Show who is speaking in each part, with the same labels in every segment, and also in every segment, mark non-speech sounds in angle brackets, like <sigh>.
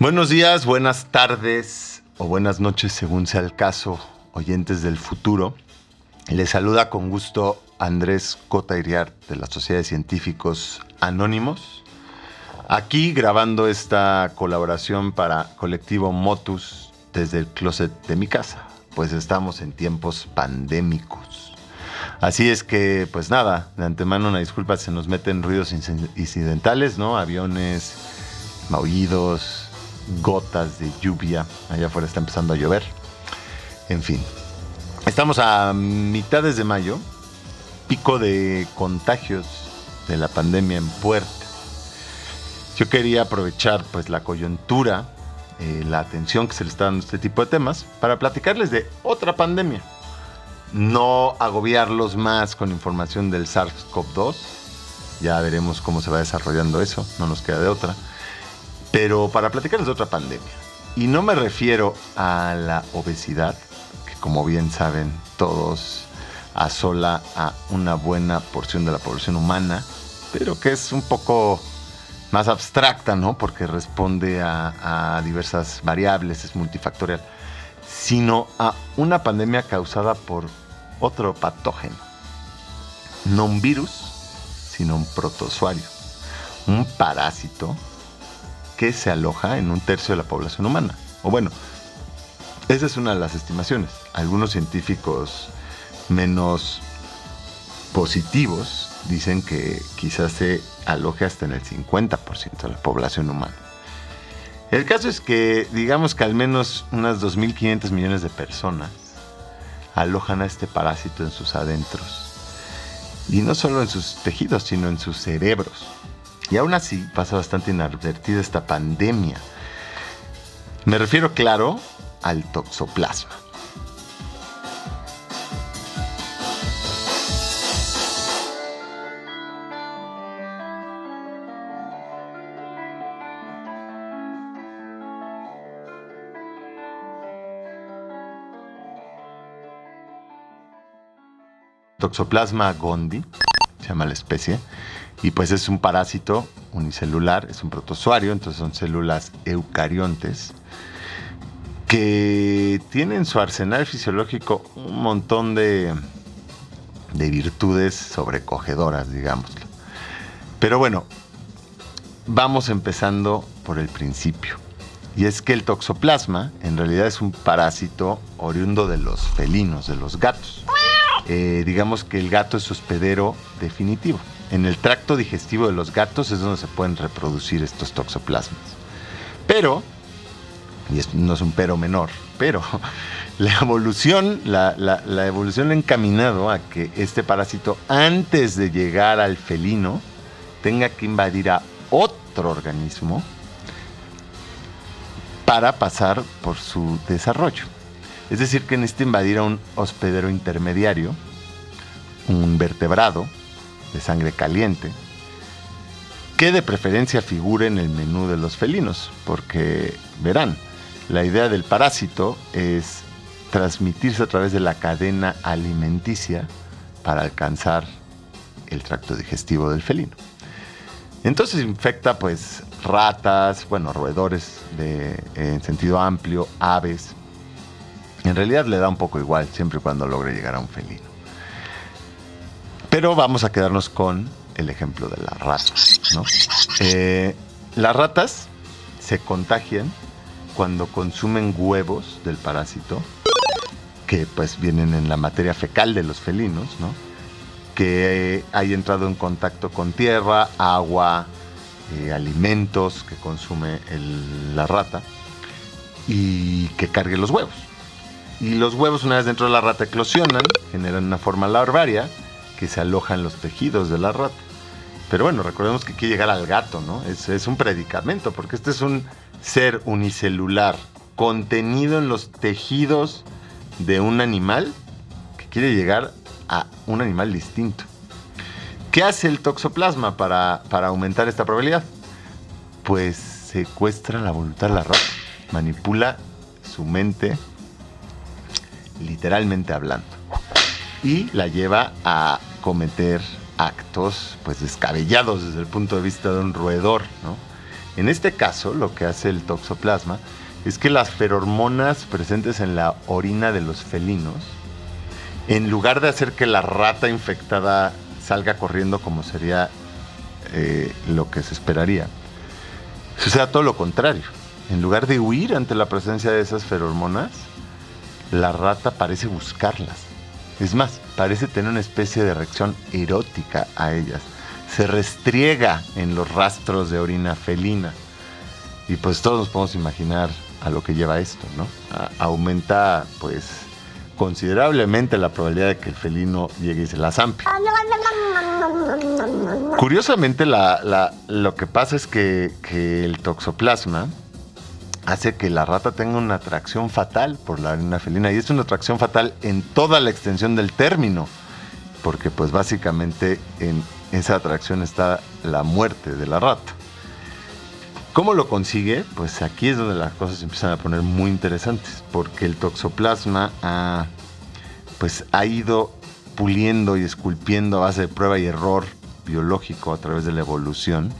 Speaker 1: Buenos días, buenas tardes o buenas noches según sea el caso, oyentes del futuro. Les saluda con gusto Andrés Cota Iriart de la Sociedad de Científicos Anónimos. Aquí grabando esta colaboración para Colectivo Motus desde el closet de mi casa, pues estamos en tiempos pandémicos. Así es que, pues nada, de antemano una disculpa, se nos meten ruidos incidentales, ¿no? Aviones, maullidos, gotas de lluvia. Allá afuera está empezando a llover. En fin, estamos a mitades de mayo, pico de contagios de la pandemia en puerta. Yo quería aprovechar pues la coyuntura, eh, la atención que se le está dando a este tipo de temas para platicarles de otra pandemia. No agobiarlos más con información del SARS-CoV-2. Ya veremos cómo se va desarrollando eso, no nos queda de otra pero para platicarles de otra pandemia. Y no me refiero a la obesidad, que como bien saben todos asola a una buena porción de la población humana, pero que es un poco más abstracta, ¿no? Porque responde a, diversas variables, es multifactorial, sino a una pandemia causada por otro patógeno. No un virus, sino un protozoario, un parásito que se aloja en un tercio de la población humana. O bueno, esa es una de las estimaciones. Algunos científicos menos positivos dicen que quizás se aloje hasta en el 50% de la población humana. El caso es que digamos que al menos unas 2.500 millones de personas alojan a este parásito en sus adentros. Y no solo en sus tejidos, sino en sus cerebros. Y aún así pasa bastante inadvertida esta pandemia. Me refiero, claro, al toxoplasma. Toxoplasma gondii, se llama la especie, y pues es un parásito unicelular, es un protozoario, entonces son células eucariontes que tienen su arsenal fisiológico un montón de, de virtudes sobrecogedoras, digámoslo. Pero bueno, vamos empezando por el principio. Y es que el toxoplasma en realidad es un parásito oriundo de los felinos, de los gatos. Eh, digamos que el gato es hospedero definitivo en el tracto digestivo de los gatos es donde se pueden reproducir estos toxoplasmas. Pero, y no es un pero menor, pero <laughs> la evolución, la evolución ha encaminado a que este parásito, antes de llegar al felino, tenga que invadir a otro organismo para pasar por su desarrollo. Es decir, que necesita invadir a un hospedero intermediario, un vertebrado, de sangre caliente, que de preferencia figure en el menú de los felinos, porque verán, la idea del parásito es transmitirse a través de la cadena alimenticia para alcanzar el tracto digestivo del felino. Entonces infecta pues ratas, bueno, roedores de, en sentido amplio, aves. En realidad le da un poco igual siempre y cuando logre llegar a un felino. Pero vamos a quedarnos con el ejemplo de las ratas. Eh, las ratas se contagian cuando consumen huevos del parásito, que pues vienen en la materia fecal de los felinos, que hay entrado en contacto con tierra, agua, eh, alimentos que consume la rata y que cargue los huevos. Y los huevos una vez dentro de la rata eclosionan, generan una forma larvaria que se aloja en los tejidos de la rata. Pero bueno, recordemos que quiere llegar al gato, ¿no? Es, un predicamento, porque este es un ser unicelular contenido en los tejidos de un animal que quiere llegar a un animal distinto. ¿Qué hace el toxoplasma para, para aumentar esta probabilidad? Pues secuestra la voluntad de la rata, manipula su mente, literalmente hablando, y la lleva a cometer actos pues descabellados desde el punto de vista de un roedor. En este caso, lo que hace el toxoplasma es que las ferormonas presentes en la orina de los felinos, en lugar de hacer que la rata infectada salga corriendo como sería eh, lo que se esperaría, sucede todo lo contrario. En lugar de huir ante la presencia de esas ferormonas, la rata parece buscarlas. Es más, parece tener una especie de reacción erótica a ellas. Se restriega en los rastros de orina felina. Y pues todos nos podemos imaginar a lo que lleva esto, ¿no? aumenta, pues, considerablemente la probabilidad de que el felino llegue y se la zampe. Curiosamente, lo que pasa es que el toxoplasma hace que la rata tenga una atracción fatal por la orina felina y es una atracción fatal en toda la extensión del término, porque pues básicamente en esa atracción está la muerte de la rata. ¿Cómo lo consigue? Pues aquí es donde las cosas empiezan a poner muy interesantes, porque el toxoplasma ha, pues, ha ido puliendo y esculpiendo a base de prueba y error biológico a través de la evolución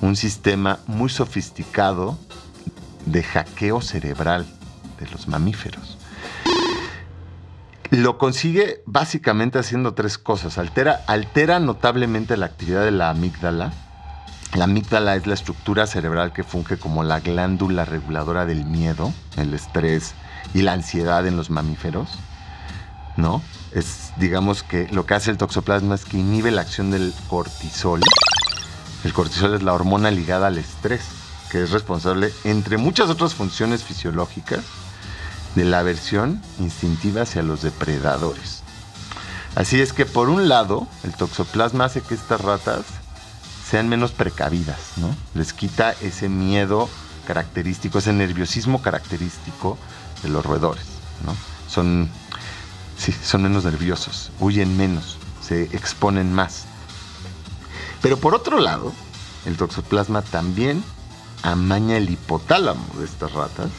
Speaker 1: un sistema muy sofisticado de hackeo cerebral de los mamíferos. Lo consigue básicamente haciendo tres cosas. Altera, altera notablemente la actividad de la amígdala. La amígdala es la estructura cerebral que funge como la glándula reguladora del miedo, el estrés y la ansiedad en los mamíferos. ¿No? Es, digamos que lo que hace el toxoplasma es que inhibe la acción del cortisol. El cortisol es la hormona ligada al estrés que es responsable, entre muchas otras funciones fisiológicas, de la aversión instintiva hacia los depredadores. Así es que por un lado, el toxoplasma hace que estas ratas sean menos precavidas, ¿no? Les quita ese miedo característico, ese nerviosismo característico de los roedores, ¿no? Son, sí, son menos nerviosos, huyen menos, se exponen más. Pero por otro lado, el toxoplasma también amaña el hipotálamo de estas ratas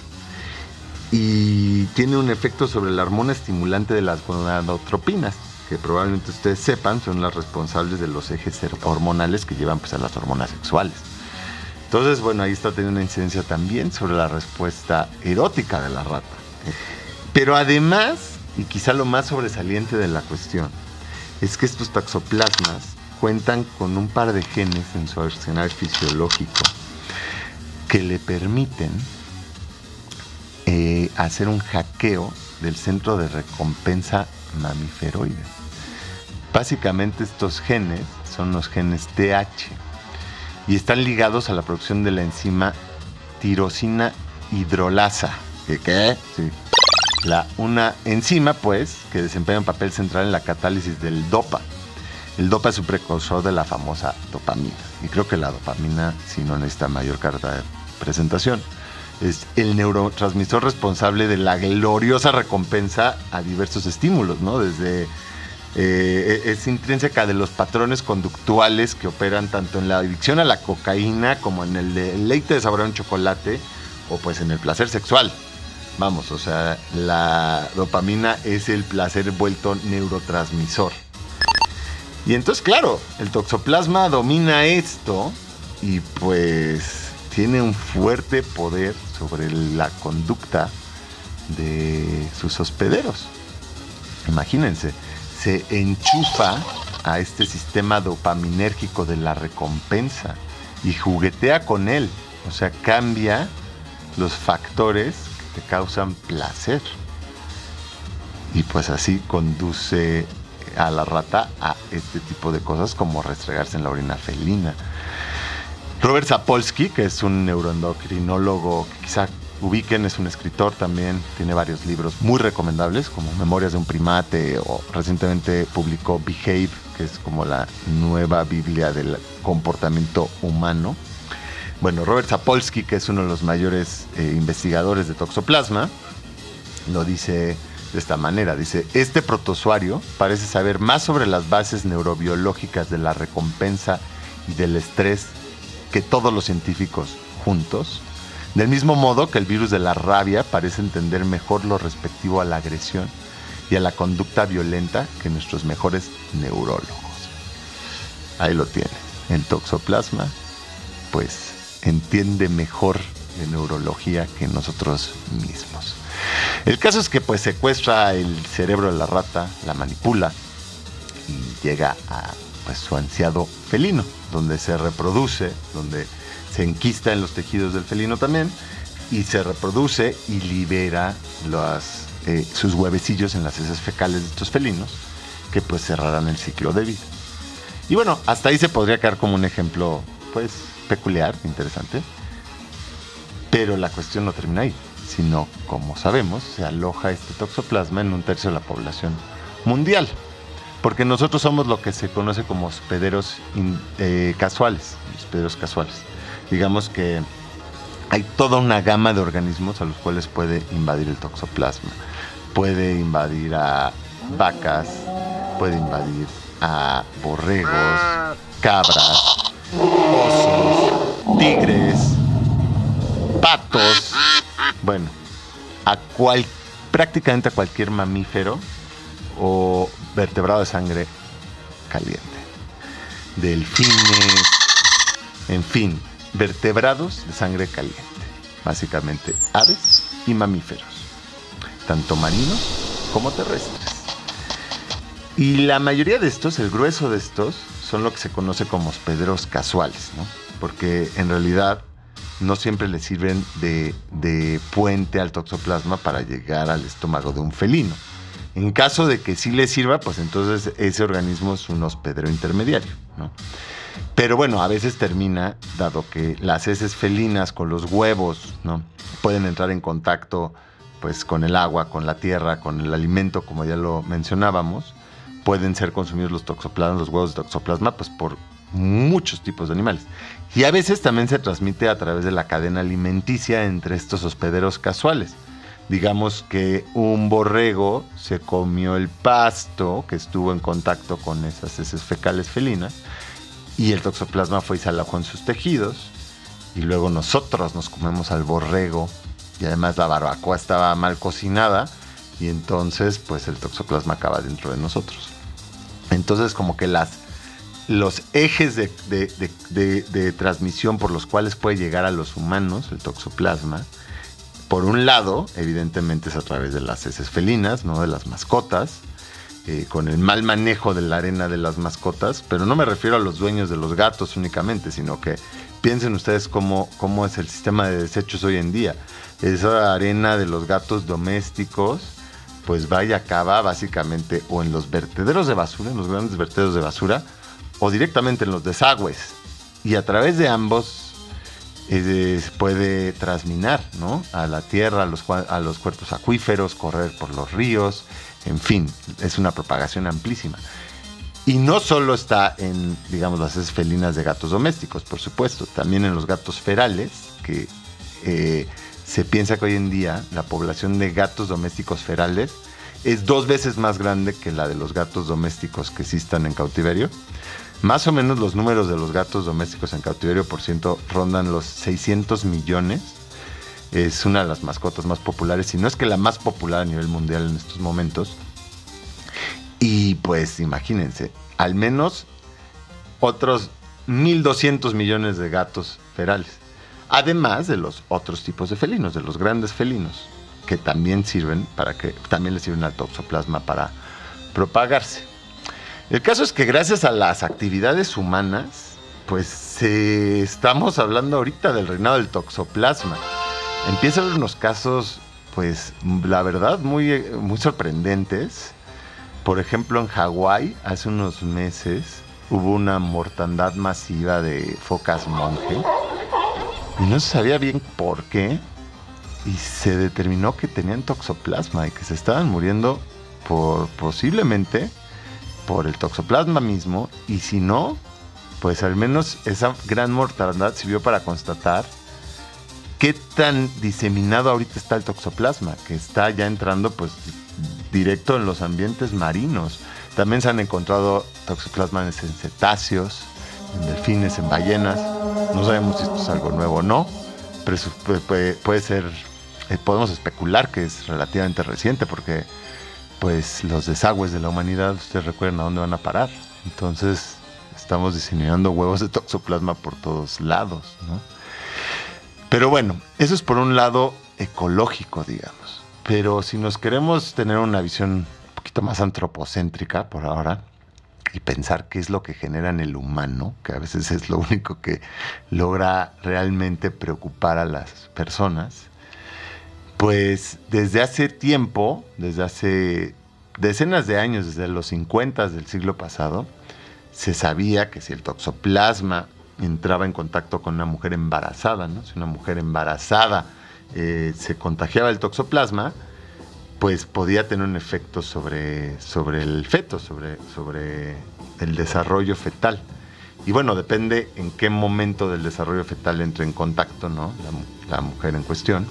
Speaker 1: y tiene un efecto sobre la hormona estimulante de las gonadotropinas, que probablemente ustedes sepan son las responsables de los ejes hormonales que llevan pues, a las hormonas sexuales. Entonces, bueno, ahí está teniendo una incidencia también sobre la respuesta erótica de la rata. Pero además, y quizá lo más sobresaliente de la cuestión, es que estos taxoplasmas cuentan con un par de genes en su arsenal fisiológico que le permiten eh, hacer un hackeo del centro de recompensa mamiferoide. Básicamente estos genes son los genes TH y están ligados a la producción de la enzima tirosina hidrolasa. ¿Qué? Sí. La, una enzima, pues, que desempeña un papel central en la catálisis del DOPA. El DOPA es un precursor de la famosa dopamina. Y creo que la dopamina, si no necesita mayor carga presentación. Es el neurotransmisor responsable de la gloriosa recompensa a diversos estímulos, ¿no? Desde eh, es intrínseca de los patrones conductuales que operan tanto en la adicción a la cocaína como en el deleite de saborear un chocolate o pues en el placer sexual. Vamos, o sea, la dopamina es el placer vuelto neurotransmisor. Y entonces, claro, el toxoplasma domina esto y pues tiene un fuerte poder sobre la conducta de sus hospederos. Imagínense, se enchufa a este sistema dopaminérgico de la recompensa y juguetea con él, o sea, cambia los factores que te causan placer. Y pues así conduce a la rata a este tipo de cosas como restregarse en la orina felina Robert Sapolsky, que es un neuroendocrinólogo que quizá ubiquen, es un escritor también, tiene varios libros muy recomendables, como Memorias de un primate, o recientemente publicó Behave, que es como la nueva Biblia del comportamiento humano. Bueno, Robert Sapolsky, que es uno de los mayores eh, investigadores de toxoplasma, lo dice de esta manera. Dice, este protozoario parece saber más sobre las bases neurobiológicas de la recompensa y del estrés que todos los científicos juntos, del mismo modo que el virus de la rabia parece entender mejor lo respectivo a la agresión y a la conducta violenta que nuestros mejores neurólogos. Ahí lo tiene. El toxoplasma, pues, entiende mejor de neurología que nosotros mismos. El caso es que pues secuestra el cerebro de la rata, la manipula y llega a su ansiado felino, donde se reproduce, donde se enquista en los tejidos del felino también y se reproduce y libera eh, sus huevecillos en las heces fecales de estos felinos que pues cerrarán el ciclo de vida. Y bueno, hasta ahí se podría quedar como un ejemplo pues peculiar, interesante. Pero la cuestión no termina ahí, sino como sabemos, se aloja este toxoplasma en un tercio de la población mundial. Porque nosotros somos lo que se conoce como hospederos eh, casuales, hospederos casuales. Digamos que hay toda una gama de organismos a los cuales puede invadir el toxoplasma. Puede invadir a vacas, puede invadir a borregos, cabras, osos, tigres, patos, bueno, a cual, prácticamente a cualquier mamífero o vertebrado de sangre caliente. Delfines, en fin, vertebrados de sangre caliente, básicamente aves y mamíferos, tanto marinos como terrestres. Y la mayoría de estos, el grueso de estos, son lo que se conoce como hospederos casuales, ¿no? Porque en realidad no siempre le sirven de, de, puente al toxoplasma para llegar al estómago de un felino. En caso de que sí le sirva, pues entonces ese organismo es un hospedero intermediario, ¿no? Pero bueno, a veces termina, dado que las heces felinas con los huevos, ¿no? Pueden entrar en contacto pues con el agua, con la tierra, con el alimento, como ya lo mencionábamos, pueden ser consumidos los toxoplasmas, los huevos de toxoplasma, pues por muchos tipos de animales. Y a veces también se transmite a través de la cadena alimenticia entre estos hospederos casuales. Digamos que un borrego se comió el pasto que estuvo en contacto con esas heces fecales felinas y el toxoplasma fue y se alojó en sus tejidos y luego nosotros nos comemos al borrego y además la barbacoa estaba mal cocinada y entonces pues el toxoplasma acaba dentro de nosotros. Entonces como que las, los ejes de, de, transmisión por los cuales puede llegar a los humanos el toxoplasma, por un lado, evidentemente es a través de las heces felinas, ¿no? de las mascotas, eh, con el mal manejo de la arena de las mascotas, pero no me refiero a los dueños de los gatos únicamente, sino que piensen ustedes cómo, cómo es el sistema de desechos hoy en día. Esa arena de los gatos domésticos, pues vaya acaba básicamente o en los vertederos de basura, en los grandes vertederos de basura, o directamente en los desagües. Y a través de ambos puede trasminar ¿no? a la tierra, a los, a los cuerpos acuíferos, correr por los ríos, en fin, es una propagación amplísima. Y no solo está en, digamos, las heces felinas de gatos domésticos, por supuesto, también en los gatos ferales, que eh, se piensa que hoy en día la población de gatos domésticos ferales es dos veces más grande que la de los gatos domésticos que existan en cautiverio. Más o menos los números de los gatos domésticos en cautiverio por ciento rondan los 600 millones es una de las mascotas más populares, si no es que la más popular a nivel mundial en estos momentos. Y pues imagínense, al menos otros 1.200 millones de gatos ferales. Además de los otros tipos de felinos, de los grandes felinos, que también sirven para que también le sirven al toxoplasma para propagarse. El caso es que gracias a las actividades humanas, pues estamos hablando ahorita del reinado del toxoplasma empieza a haber unos casos, pues, la verdad, muy, muy sorprendentes. Por ejemplo, en Hawái, hace unos meses, hubo una mortandad masiva de focas monje. Y no se sabía bien por qué. Y se determinó que tenían toxoplasma y que se estaban muriendo por posiblemente por el toxoplasma mismo. Y si no, pues al menos esa gran mortandad sirvió para constatar qué tan diseminado ahorita está el toxoplasma, que está ya entrando pues directo en los ambientes marinos. También se han encontrado toxoplasma en cetáceos, en delfines, en ballenas. No sabemos si esto es algo nuevo o no, pero puede, ser, eh, podemos especular que es relativamente reciente porque pues los desagües de la humanidad, ustedes recuerdan a dónde van a parar. Entonces estamos diseminando huevos de toxoplasma por todos lados, ¿no? Pero bueno, eso es por un lado ecológico, digamos. Pero si nos queremos tener una visión un poquito más antropocéntrica por ahora y pensar qué es lo que genera en el humano, que a veces es lo único que logra realmente preocupar a las personas, pues desde hace tiempo, desde hace decenas de años, desde los 50 del siglo pasado, se sabía que si el toxoplasma entraba en contacto con una mujer embarazada, ¿no? si una mujer embarazada eh, se contagiaba el toxoplasma, pues podía tener un efecto sobre, sobre el feto, sobre, sobre el desarrollo fetal. Y bueno, depende en qué momento del desarrollo fetal entre en contacto la mujer en cuestión.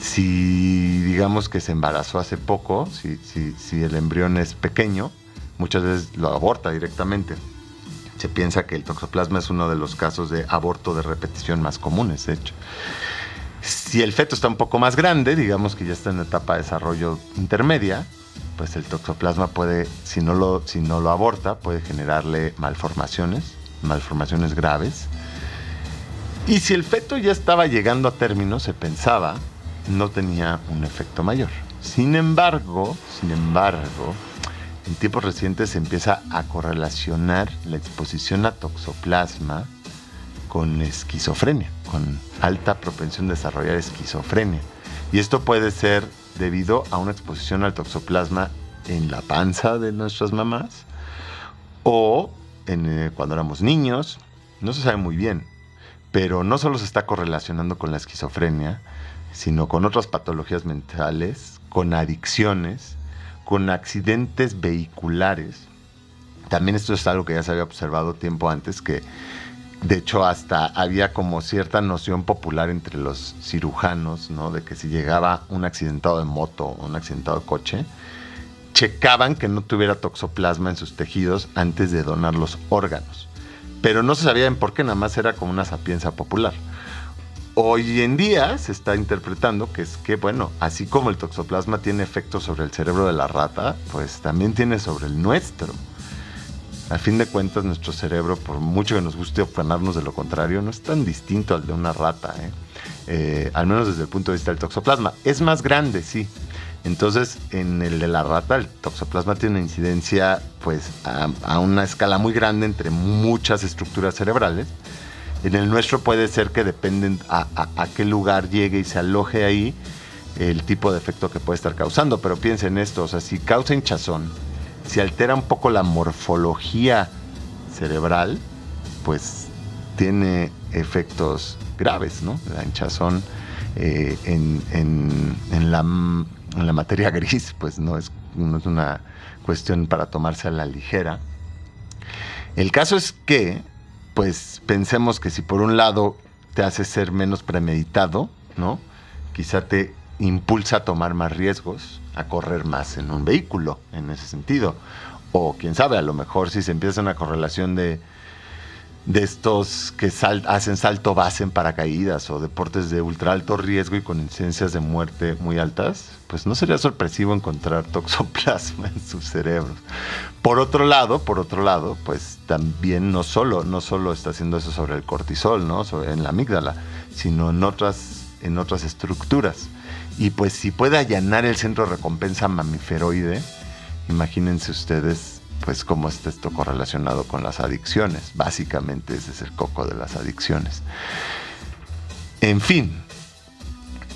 Speaker 1: Si digamos que se embarazó hace poco, si, el embrión es pequeño, muchas veces lo aborta directamente. Se piensa que el toxoplasma es uno de los casos de aborto de repetición más comunes, de hecho. Si el feto está un poco más grande, digamos que ya está en etapa de desarrollo intermedia, pues el toxoplasma puede, si no lo, si no lo aborta, puede generarle malformaciones, malformaciones graves. Y si el feto ya estaba llegando a término, se pensaba, no tenía un efecto mayor. Sin embargo, sin embargo, en tiempos recientes se empieza a correlacionar la exposición a toxoplasma con esquizofrenia, con alta propensión de desarrollar esquizofrenia. Y esto puede ser debido a una exposición al toxoplasma en la panza de nuestras mamás o en, eh, cuando éramos niños, no se sabe muy bien, pero no solo se está correlacionando con la esquizofrenia, sino con otras patologías mentales, con adicciones, con accidentes vehiculares. También esto es algo que ya se había observado tiempo antes, que de hecho hasta había como cierta noción popular entre los cirujanos, ¿no? De que si llegaba un accidentado de moto o un accidentado de coche, checaban que no tuviera toxoplasma en sus tejidos antes de donar los órganos. Pero no se sabía en por qué, nada más era como una sapienza popular. Hoy en día se está interpretando que es que, bueno, así como el toxoplasma tiene efectos sobre el cerebro de la rata, pues también tiene sobre el nuestro. A fin de cuentas, nuestro cerebro, por mucho que nos guste ofanarnos de lo contrario, no es tan distinto al de una rata, ¿eh? Eh, al menos desde el punto de vista del toxoplasma. Es más grande, sí. Entonces, en el de la rata, el toxoplasma tiene una incidencia pues, a, a una escala muy grande entre muchas estructuras cerebrales en el nuestro puede ser que dependen a, qué lugar llegue y se aloje ahí el tipo de efecto que puede estar causando. Pero piensen esto, o sea, si causa hinchazón, si altera un poco la morfología cerebral, pues tiene efectos graves, ¿no? La hinchazón eh, en, la, materia <laughs> gris, pues no es, no es una cuestión para tomarse a la ligera. El caso es que pues pensemos que si por un lado te hace ser menos premeditado, ¿no? Quizá te impulsa a tomar más riesgos, a correr más en un vehículo, en ese sentido. O quién sabe, a lo mejor si se empieza una correlación de de estos que hacen salto base en paracaídas o deportes de ultra alto riesgo y con incidencias de muerte muy altas, pues no sería sorpresivo encontrar toxoplasma en sus cerebros. Por otro lado, por otro lado, pues también no solo, no solo está haciendo eso sobre el cortisol, ¿no? en la amígdala, sino en otras, en otras estructuras. Y pues si puede allanar el centro de recompensa mamiferoide, imagínense ustedes pues cómo está esto correlacionado con las adicciones. Básicamente ese es el coco de las adicciones. En fin,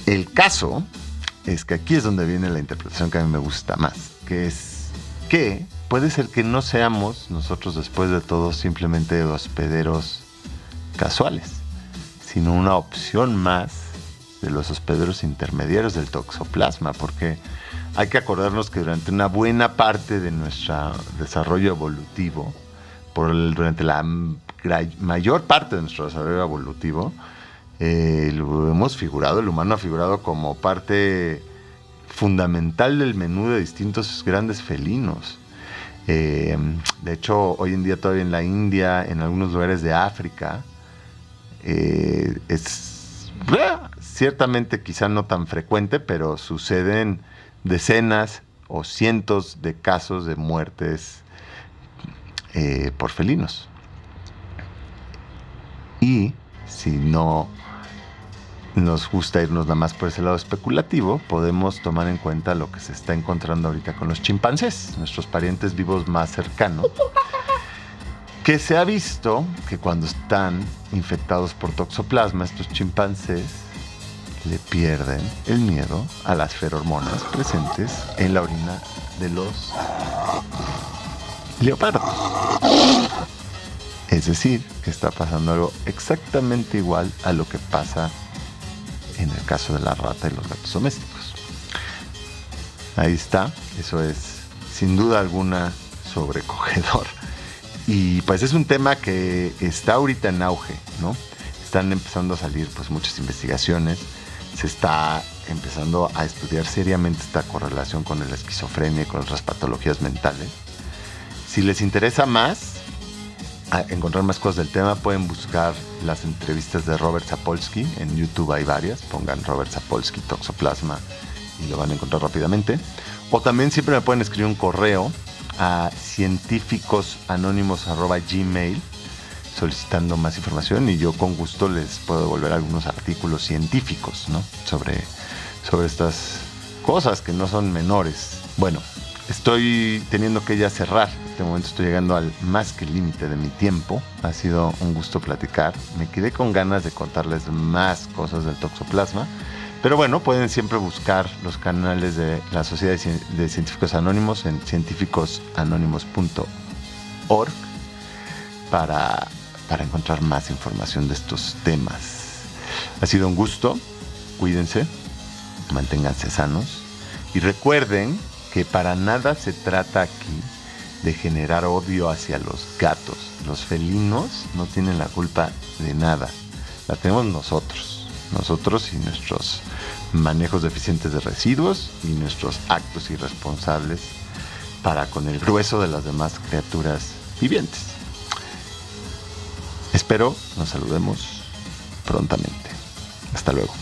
Speaker 1: el caso es que aquí es donde viene la interpretación que a mí me gusta más, que es que puede ser que no seamos nosotros después de todo simplemente hospederos casuales, sino una opción más de los hospederos intermediarios del toxoplasma, porque hay que acordarnos que durante una buena parte de nuestro desarrollo evolutivo, por durante la mayor parte de nuestro desarrollo evolutivo, eh, lo hemos figurado, el humano ha figurado como parte fundamental del menú de distintos grandes felinos. Eh, de hecho, hoy en día todavía en la India, en algunos lugares de África, eh, es ciertamente quizá no tan frecuente, pero suceden decenas o cientos de casos de muertes eh, por felinos. Y si no nos gusta irnos nada más por ese lado especulativo, podemos tomar en cuenta lo que se está encontrando ahorita con los chimpancés, nuestros parientes vivos más cercanos, <laughs> que se ha visto que cuando están infectados por toxoplasma, estos chimpancés le pierden el miedo a las ferormonas presentes en la orina de los leopardos. Es decir, que está pasando algo exactamente igual a lo que pasa en el caso de la rata y los gatos domésticos. Ahí está, eso es sin duda alguna sobrecogedor. Y pues es un tema que está ahorita en auge, ¿no? Están empezando a salir pues muchas investigaciones, se está empezando a estudiar seriamente esta correlación con la esquizofrenia y con otras patologías mentales. Si les interesa más, encontrar más cosas del tema, pueden buscar las entrevistas de Robert Sapolsky. En YouTube hay varias. Pongan Robert Sapolsky Toxoplasma y lo van a encontrar rápidamente. O también siempre me pueden escribir un correo a científicosanónimos.gmail solicitando más información y yo con gusto les puedo devolver algunos artículos científicos ¿no? sobre, sobre estas cosas que no son menores. Bueno, estoy teniendo que ya cerrar. En este momento estoy llegando al más que límite de mi tiempo. Ha sido un gusto platicar. Me quedé con ganas de contarles más cosas del toxoplasma. Pero bueno, pueden siempre buscar los canales de la Sociedad de Científicos Anónimos en científicosanónimos.org para, para encontrar más información de estos temas. Ha sido un gusto. Cuídense, manténganse sanos y recuerden que para nada se trata aquí de generar odio hacia los gatos. Los felinos no tienen la culpa de nada. La tenemos nosotros. Nosotros y nuestros manejos deficientes de residuos y nuestros actos irresponsables para con el grueso de las demás criaturas vivientes. Espero nos saludemos prontamente. Hasta luego.